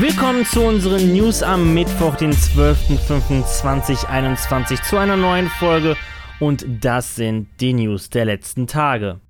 Willkommen zu unseren News am Mittwoch, den 12.05.2021 zu einer neuen Folge und das sind die News der letzten Tage.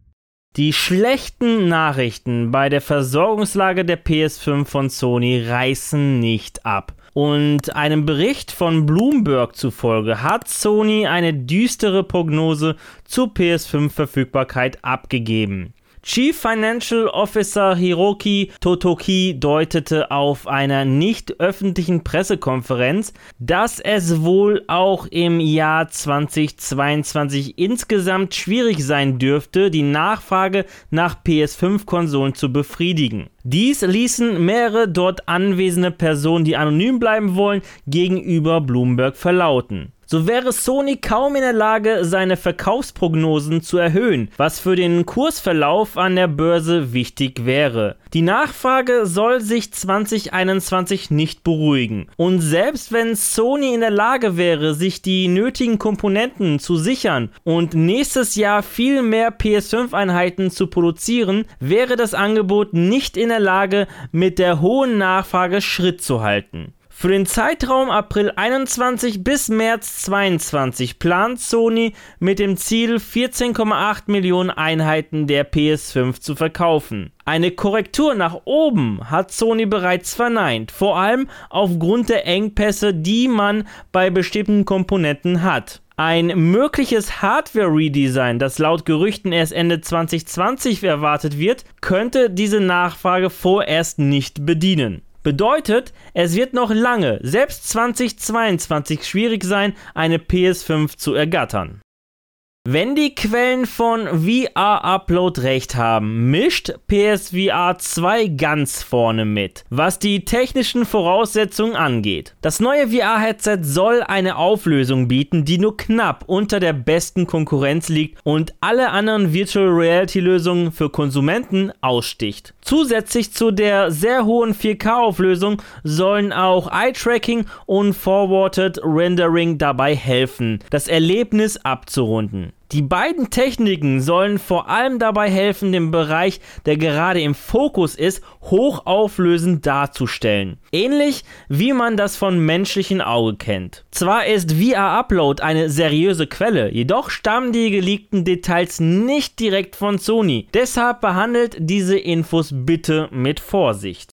Die schlechten Nachrichten bei der Versorgungslage der PS5 von Sony reißen nicht ab. Und einem Bericht von Bloomberg zufolge hat Sony eine düstere Prognose zur PS5-Verfügbarkeit abgegeben. Chief Financial Officer Hiroki Totoki deutete auf einer nicht öffentlichen Pressekonferenz, dass es wohl auch im Jahr 2022 insgesamt schwierig sein dürfte, die Nachfrage nach PS5-Konsolen zu befriedigen. Dies ließen mehrere dort anwesende Personen, die anonym bleiben wollen, gegenüber Bloomberg verlauten so wäre Sony kaum in der Lage, seine Verkaufsprognosen zu erhöhen, was für den Kursverlauf an der Börse wichtig wäre. Die Nachfrage soll sich 2021 nicht beruhigen. Und selbst wenn Sony in der Lage wäre, sich die nötigen Komponenten zu sichern und nächstes Jahr viel mehr PS5-Einheiten zu produzieren, wäre das Angebot nicht in der Lage, mit der hohen Nachfrage Schritt zu halten. Für den Zeitraum April 21 bis März 22 plant Sony mit dem Ziel 14,8 Millionen Einheiten der PS5 zu verkaufen. Eine Korrektur nach oben hat Sony bereits verneint, vor allem aufgrund der Engpässe, die man bei bestimmten Komponenten hat. Ein mögliches Hardware-Redesign, das laut Gerüchten erst Ende 2020 erwartet wird, könnte diese Nachfrage vorerst nicht bedienen. Bedeutet, es wird noch lange, selbst 2022, schwierig sein, eine PS5 zu ergattern. Wenn die Quellen von VR Upload recht haben, mischt PSVR 2 ganz vorne mit, was die technischen Voraussetzungen angeht. Das neue VR-Headset soll eine Auflösung bieten, die nur knapp unter der besten Konkurrenz liegt und alle anderen Virtual Reality-Lösungen für Konsumenten aussticht. Zusätzlich zu der sehr hohen 4K-Auflösung sollen auch Eye-Tracking und Forwarded Rendering dabei helfen, das Erlebnis abzurunden. Die beiden Techniken sollen vor allem dabei helfen, den Bereich, der gerade im Fokus ist, hochauflösend darzustellen. Ähnlich wie man das von menschlichen Auge kennt. Zwar ist VR Upload eine seriöse Quelle, jedoch stammen die geleakten Details nicht direkt von Sony. Deshalb behandelt diese Infos bitte mit Vorsicht.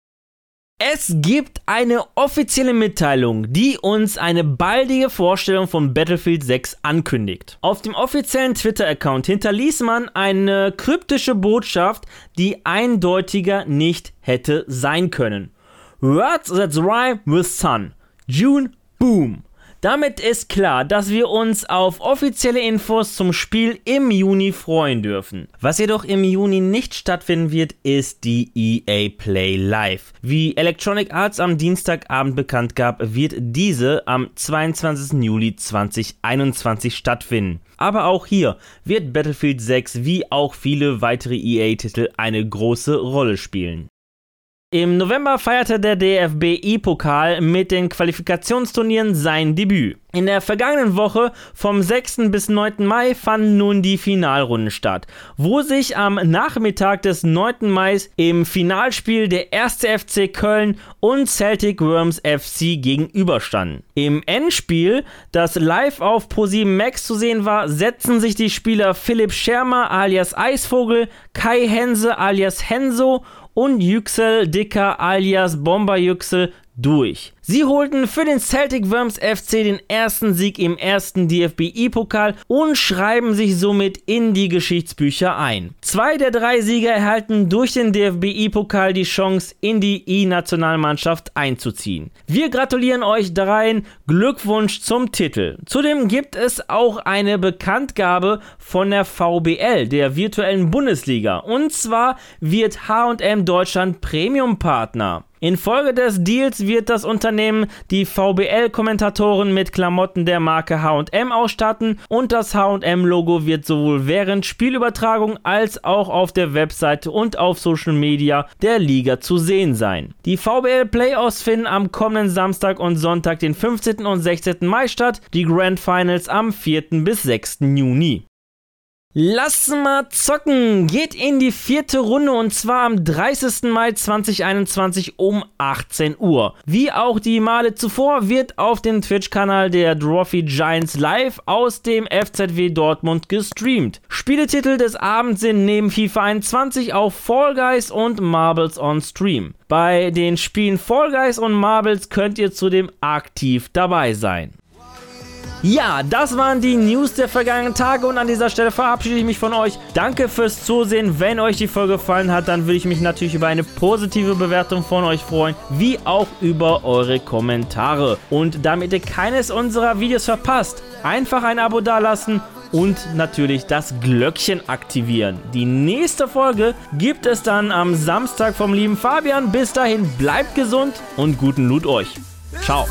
Es gibt eine offizielle Mitteilung, die uns eine baldige Vorstellung von Battlefield 6 ankündigt. Auf dem offiziellen Twitter-Account hinterließ man eine kryptische Botschaft, die eindeutiger nicht hätte sein können. Words that rhyme with sun. June, boom. Damit ist klar, dass wir uns auf offizielle Infos zum Spiel im Juni freuen dürfen. Was jedoch im Juni nicht stattfinden wird, ist die EA Play Live. Wie Electronic Arts am Dienstagabend bekannt gab, wird diese am 22. Juli 2021 stattfinden. Aber auch hier wird Battlefield 6 wie auch viele weitere EA-Titel eine große Rolle spielen. Im November feierte der DFB E-Pokal mit den Qualifikationsturnieren sein Debüt. In der vergangenen Woche vom 6. bis 9. Mai fanden nun die Finalrunden statt, wo sich am Nachmittag des 9. Mai im Finalspiel der 1. FC Köln und Celtic Worms FC gegenüberstanden. Im Endspiel, das live auf Pro7 Max zu sehen war, setzten sich die Spieler Philipp Schermer alias Eisvogel, Kai Hense alias Henso und Yüksel Dicker alias Bomber Yüksel durch. Sie holten für den Celtic Worms FC den ersten Sieg im ersten DFB-pokal und schreiben sich somit in die Geschichtsbücher ein. Zwei der drei Sieger erhalten durch den DFB-Pokal die Chance, in die E-Nationalmannschaft einzuziehen. Wir gratulieren euch dreien, Glückwunsch zum Titel. Zudem gibt es auch eine Bekanntgabe von der VBL, der virtuellen Bundesliga. Und zwar wird HM Deutschland Premium-Partner. Infolge des Deals wird das Unternehmen die VBL-Kommentatoren mit Klamotten der Marke HM ausstatten und das HM-Logo wird sowohl während Spielübertragung als auch auf der Webseite und auf Social Media der Liga zu sehen sein. Die VBL Playoffs finden am kommenden Samstag und Sonntag, den 15. und 16. Mai statt, die Grand Finals am 4. bis 6. Juni. Lass mal zocken geht in die vierte Runde und zwar am 30. Mai 2021 um 18 Uhr. Wie auch die Male zuvor wird auf dem Twitch-Kanal der Dwarfy Giants live aus dem FZW Dortmund gestreamt. Spieletitel des Abends sind neben FIFA 21 auch Fall Guys und Marbles on Stream. Bei den Spielen Fall Guys und Marbles könnt ihr zudem aktiv dabei sein. Ja, das waren die News der vergangenen Tage und an dieser Stelle verabschiede ich mich von euch. Danke fürs Zusehen. Wenn euch die Folge gefallen hat, dann würde ich mich natürlich über eine positive Bewertung von euch freuen, wie auch über eure Kommentare. Und damit ihr keines unserer Videos verpasst, einfach ein Abo dalassen und natürlich das Glöckchen aktivieren. Die nächste Folge gibt es dann am Samstag vom lieben Fabian. Bis dahin bleibt gesund und guten Loot euch. Ciao.